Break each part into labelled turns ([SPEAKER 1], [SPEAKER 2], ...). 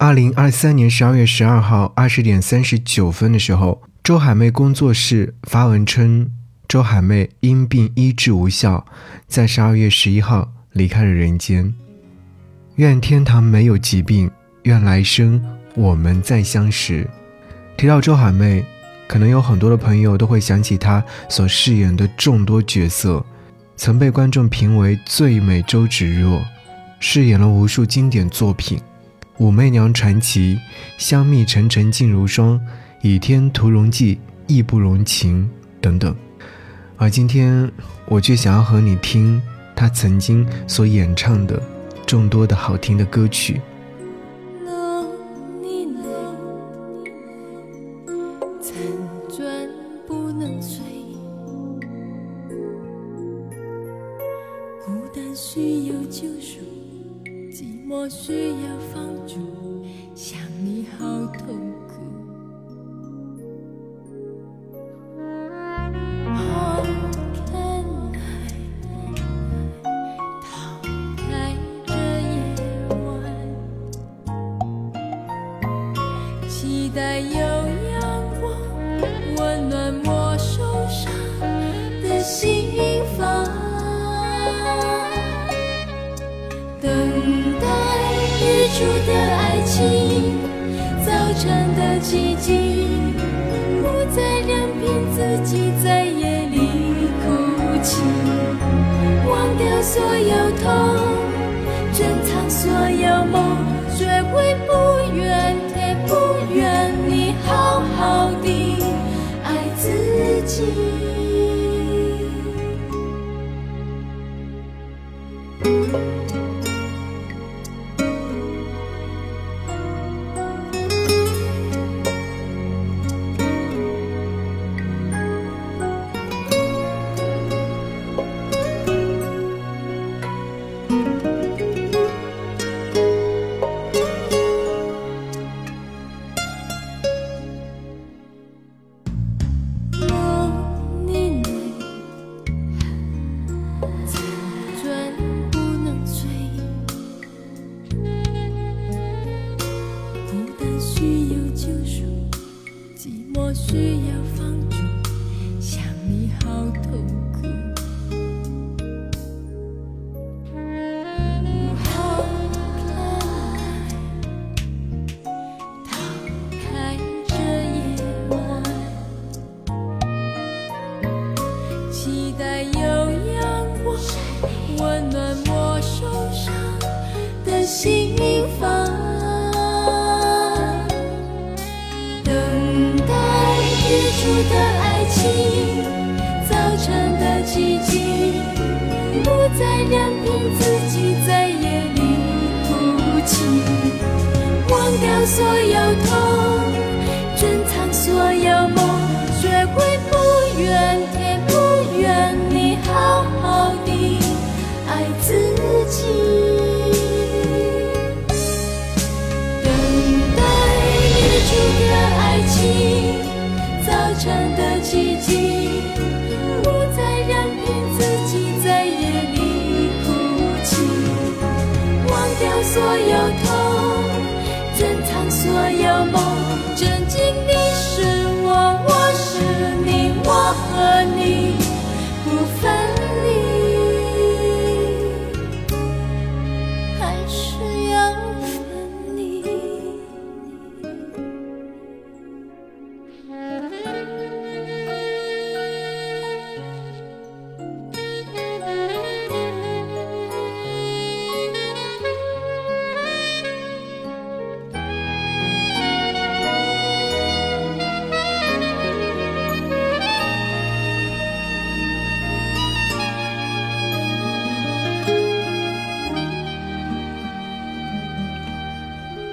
[SPEAKER 1] 二零二三年十二月十二号二十点三十九分的时候，周海媚工作室发文称，周海媚因病医治无效，在十二月十一号离开了人间。愿天堂没有疾病，愿来生我们再相识。提到周海媚，可能有很多的朋友都会想起她所饰演的众多角色，曾被观众评为最美周芷若，饰演了无数经典作品，《武媚娘传奇》《香蜜沉沉烬如霜》《倚天屠龙记》《义不容情》等等。而今天，我却想要和你听他曾经所演唱的众多的好听的歌曲。
[SPEAKER 2] 出的爱情，早晨的奇迹，不再任凭自己在夜里哭泣，忘掉所有痛，珍藏所有梦，温暖我受伤的心房。等待日出的爱情，早晨的寂静，不再任凭自己在夜里哭泣，忘掉所有痛，真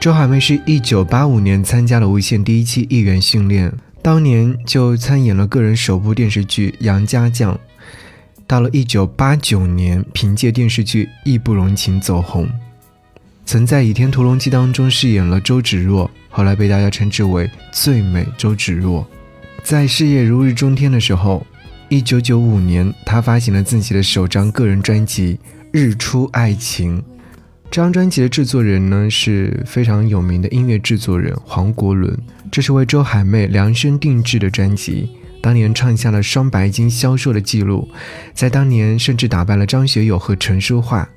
[SPEAKER 1] 周海媚是一九八五年参加了无线第一期艺员训练，当年就参演了个人首部电视剧《杨家将》。到了一九八九年，凭借电视剧《义不容情》走红，曾在《倚天屠龙记》当中饰演了周芷若，后来被大家称之为“最美周芷若”。在事业如日中天的时候，一九九五年，她发行了自己的首张个人专辑《日出爱情》。
[SPEAKER 2] 这张专辑的制作人呢是非常有名的音乐制作人黄国伦，这是为周海媚量身定制的专辑，当年创下了双白金销售的记录，在当年甚至打败了张学友和陈淑桦。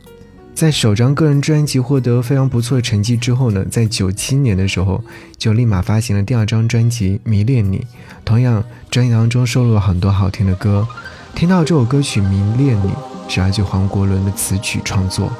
[SPEAKER 2] 在首张个人专辑获得非常不错的成绩之后呢，在九七年的时候就立马发行了第二张专辑《迷恋你》，同样专辑当中收录了很多好听的歌。听到这首歌曲《迷恋你》是来自黄国伦的词曲创作。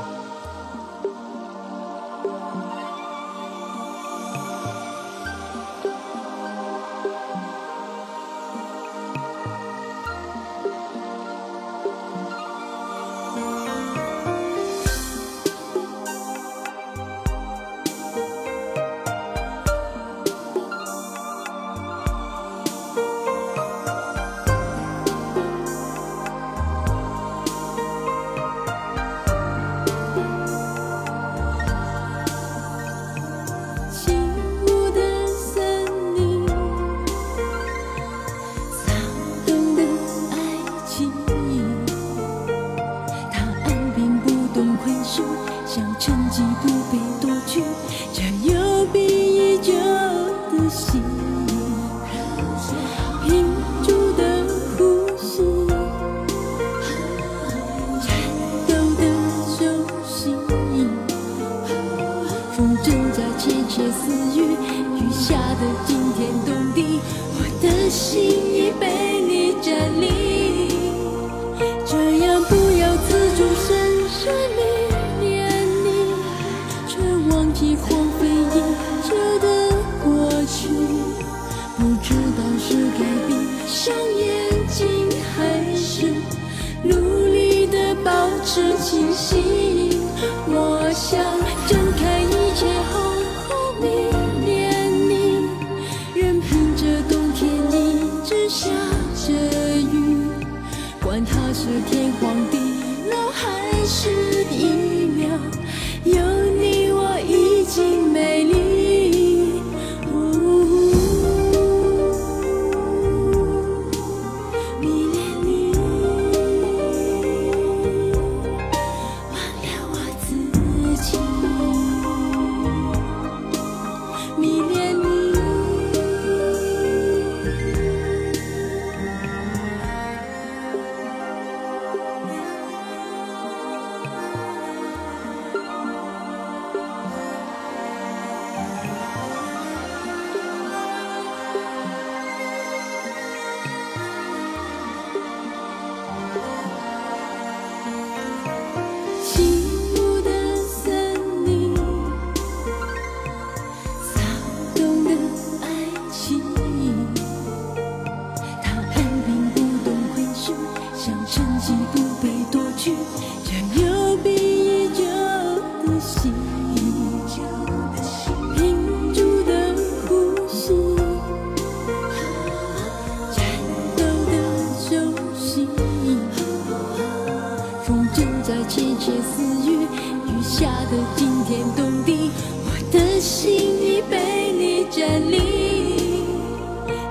[SPEAKER 3] 正在窃窃私语雨下的惊天动地我的心已被你占领。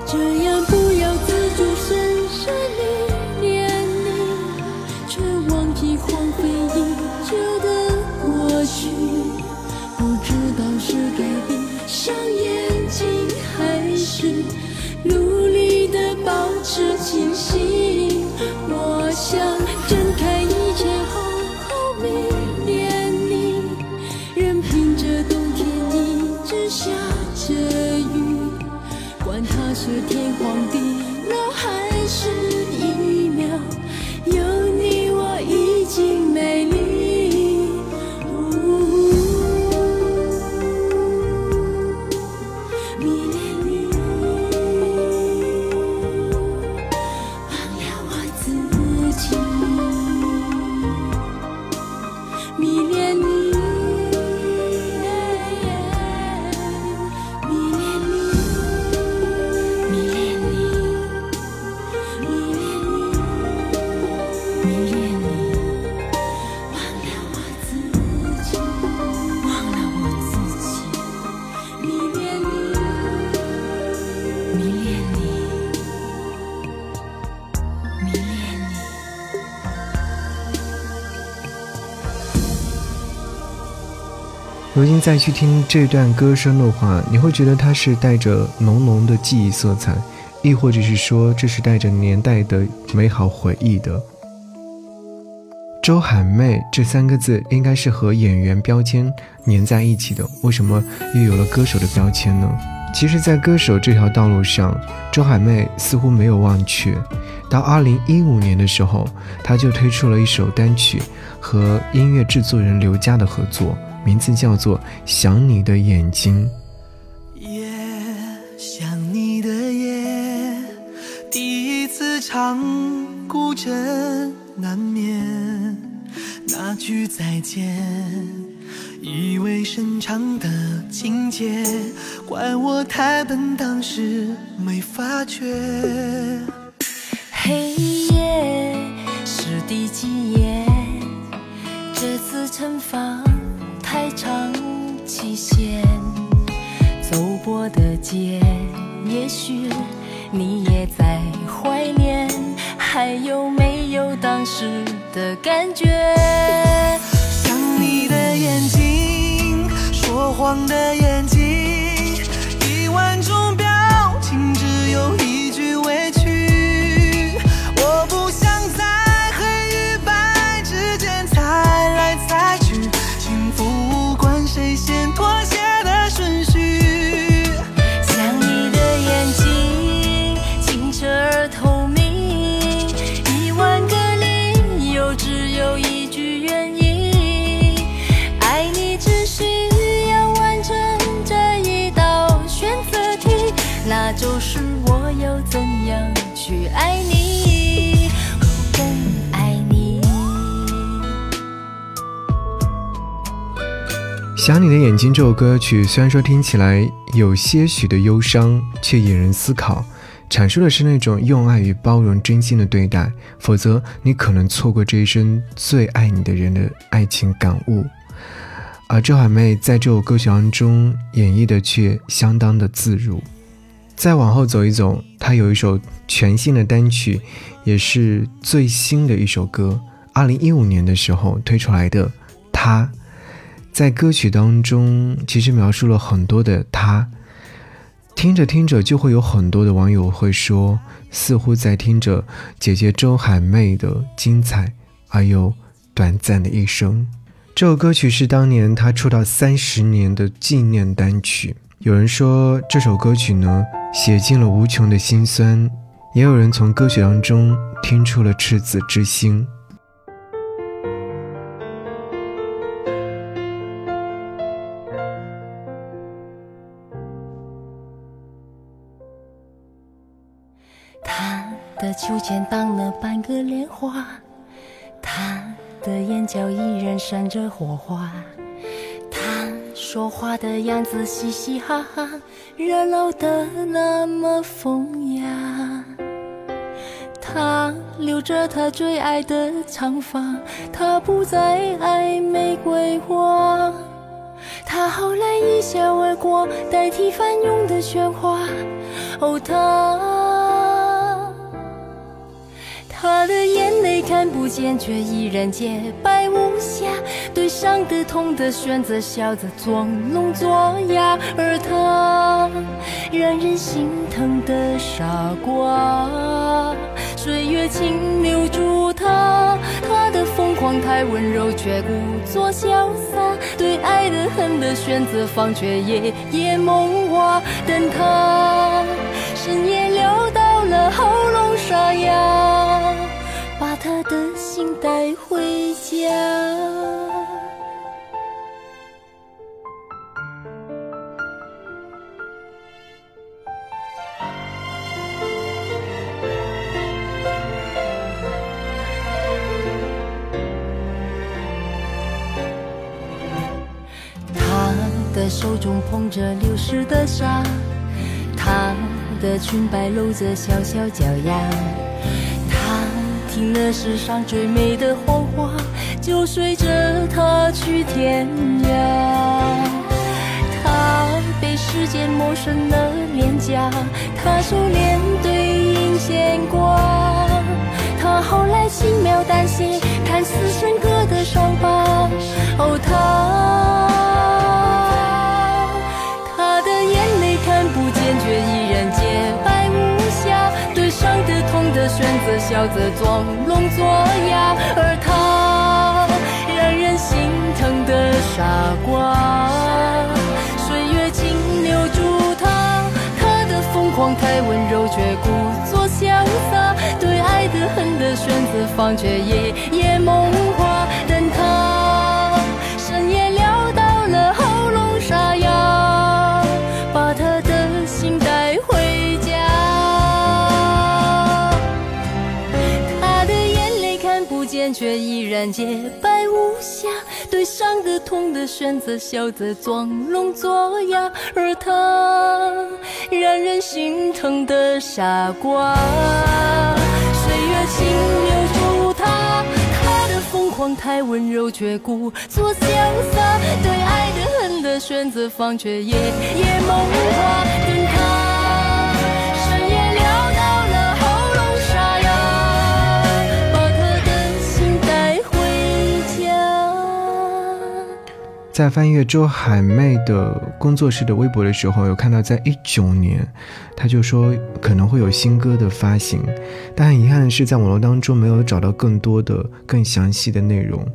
[SPEAKER 3] 这样不
[SPEAKER 1] 如今再去听这段歌声的话，你会觉得它是带着浓浓的记忆色彩，亦或者是说这是带着年代的美好回忆的。周海媚这三个字应该是和演员标签粘在一起的，为什么又有了歌手的标签呢？其实，在歌手这条道路上，周海媚似乎没有忘却。到二零一五年的时候，她就推出了一首单曲，和音乐制作人刘佳的合作，名字叫做《想你的眼睛》。
[SPEAKER 4] 夜想你的夜，第一次唱，孤枕难眠，那句再见，意味深长的情节，怪我太笨，当时没发觉。
[SPEAKER 2] 黑夜是第几夜？这次惩罚太长期限，走过的街，也许你也在怀念，还有没有当时的感觉？
[SPEAKER 4] 想你的眼睛，说谎的眼想
[SPEAKER 2] 你的眼睛这
[SPEAKER 1] 首歌曲，虽然说听起来有些许的忧伤，却引人思考，阐述的是那种用爱与包容、真心的对待，否则你可能错过这一生最爱你的人的爱情感悟。而周海媚在这首歌曲当中演绎的却相当的自如。再往后走一走，她有一首全新的单曲，也是最新的一首歌，二零一五年的时候推出来的《她》。在歌曲当中，其实描述了很多的他，听着听着，就会有很多的网友会说，似乎在听着姐姐周海媚的精彩而又短暂的一生。这首歌曲是当年她出道三十年的纪念单曲。有人说这首歌曲呢，写尽了无穷的辛酸，也有人从歌曲当中听出了赤子之心。
[SPEAKER 2] 秋千荡了半个莲花，他的眼角依然闪着火花，他说话的样子嘻嘻哈哈，热闹的那么风雅。他留着他最爱的长发，他不再爱玫瑰花。他后来一笑而过，代替翻涌的喧哗。哦，他，他的眼泪看不见，却依然洁白无瑕。对伤的、痛的，选择笑着装聋作哑，而他，让人心疼的傻瓜。岁月请留住他，他的疯狂太温柔，却故作潇洒。对爱的、恨的选择放，却夜夜梦话。家。他的手中捧着流失的沙，他的裙摆露着小小脚丫，他听了世上最美的谎话，就随着他去天涯，他被时间磨成了脸颊，他收敛对影牵挂，他后来轻描淡写，看似深刻的伤疤，哦，他他的眼泪看不见，却依然洁白无瑕，对伤的痛的选择，笑着装聋作哑，而他。傻瓜。岁月请留住他，他的疯狂太温柔，却故作潇洒。对爱的恨的选择放，却夜夜梦话。等他深夜聊到了喉咙沙哑，把他的心带回家。他的眼泪看不见，却依然洁白。对伤的痛的选择，笑着装聋作哑，而他让人心疼的傻瓜。岁月轻留住他，他的疯狂太温柔，却故作潇洒。对爱的恨的选择放，却夜夜梦话。
[SPEAKER 1] 在翻阅周海媚的工作室的微博的时候，有看到在一九年，他就说可能会有新歌的发行，但很遗憾的是，在网络当中没有找到更多的、更详细的内容，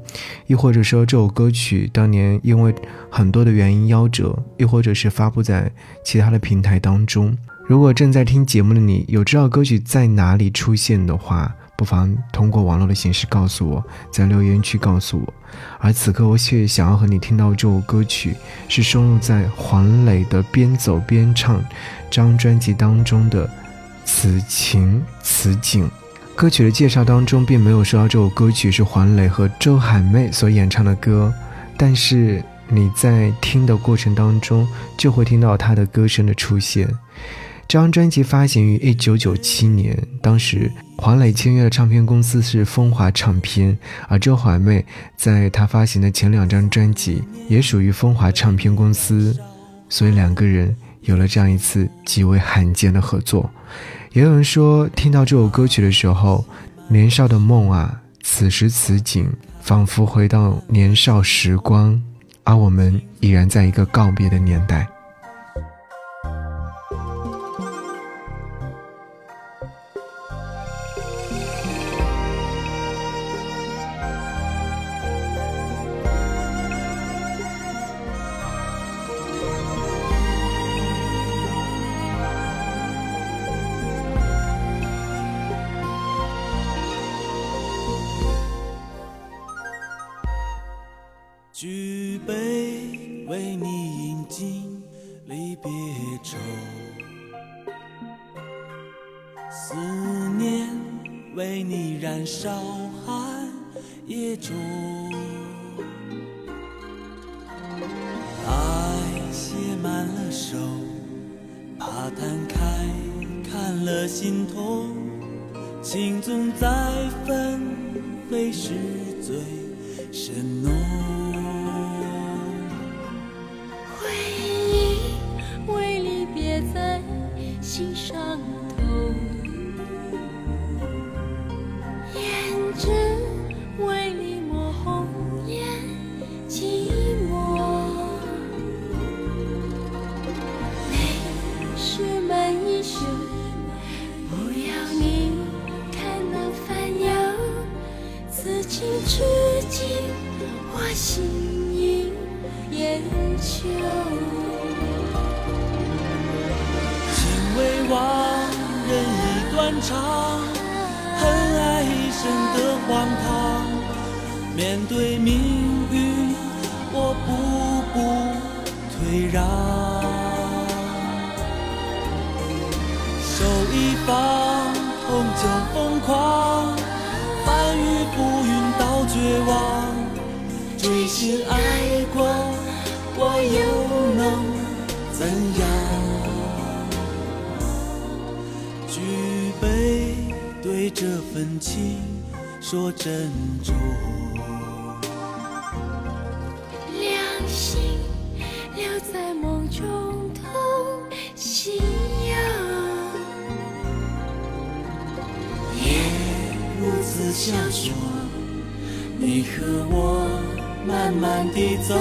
[SPEAKER 1] 亦或者说这首歌曲当年因为很多的原因夭折，亦或者是发布在其他的平台当中。如果正在听节目的你有知道歌曲在哪里出现的话，不妨通过网络的形式告诉我，在留言区告诉我。而此刻，我却想要和你听到这首歌曲，是收录在黄磊的《边走边唱》张专辑当中的《此情此景》。歌曲的介绍当中并没有说到这首歌曲是黄磊和周海媚所演唱的歌，但是你在听的过程当中就会听到他的歌声的出现。这张专辑发行于一九九七年，当时黄磊签约的唱片公司是风华唱片，而周海媚在他发行的前两张专辑也属于风华唱片公司，所以两个人有了这样一次极为罕见的合作。也有人说，听到这首歌曲的时候，年少的梦啊，此时此景，仿佛回到年少时光，而我们已然在一个告别的年代。
[SPEAKER 5] 少寒夜中。爱写满了手，怕摊开看了心痛，情总在纷飞时最深浓。
[SPEAKER 2] 我心已烟秋。
[SPEAKER 5] 情未忘，人已断肠，恨爱一生的荒唐。面对命运，我步步退让。手一放，痛就疯狂，翻雨覆云到绝望。追寻爱过，我又能怎样？举杯对这份情说珍重。
[SPEAKER 2] 两心留在梦中同信仰，
[SPEAKER 5] 夜如此小说，你和我慢慢地走，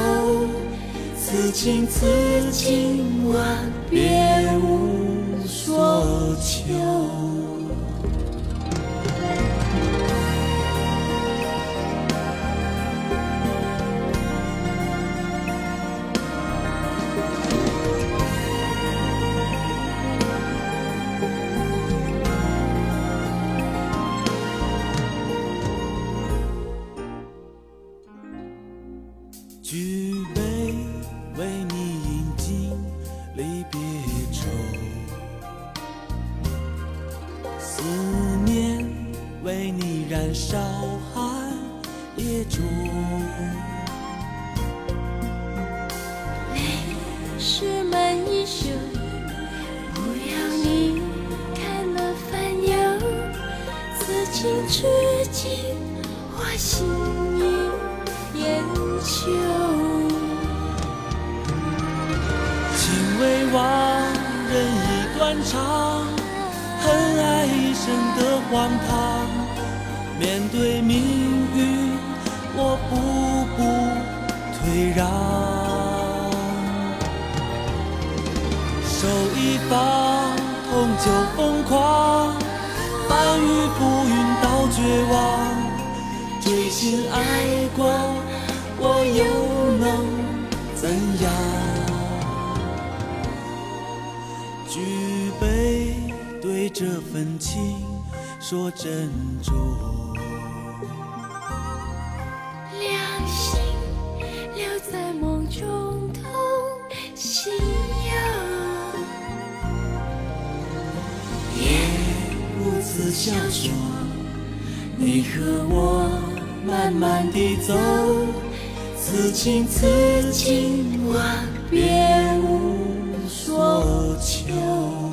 [SPEAKER 5] 此情此景，万别无所求。
[SPEAKER 2] you. 已
[SPEAKER 5] 断肠，恨爱一生的荒唐。面对命运，我步步退让。手一放，痛就疯狂，翻云覆云到绝望。追寻爱过，我又这份情说珍重。
[SPEAKER 2] 两心留在梦中同行游，
[SPEAKER 5] 夜如此小说，你和我慢慢地走，此情此景望别无所求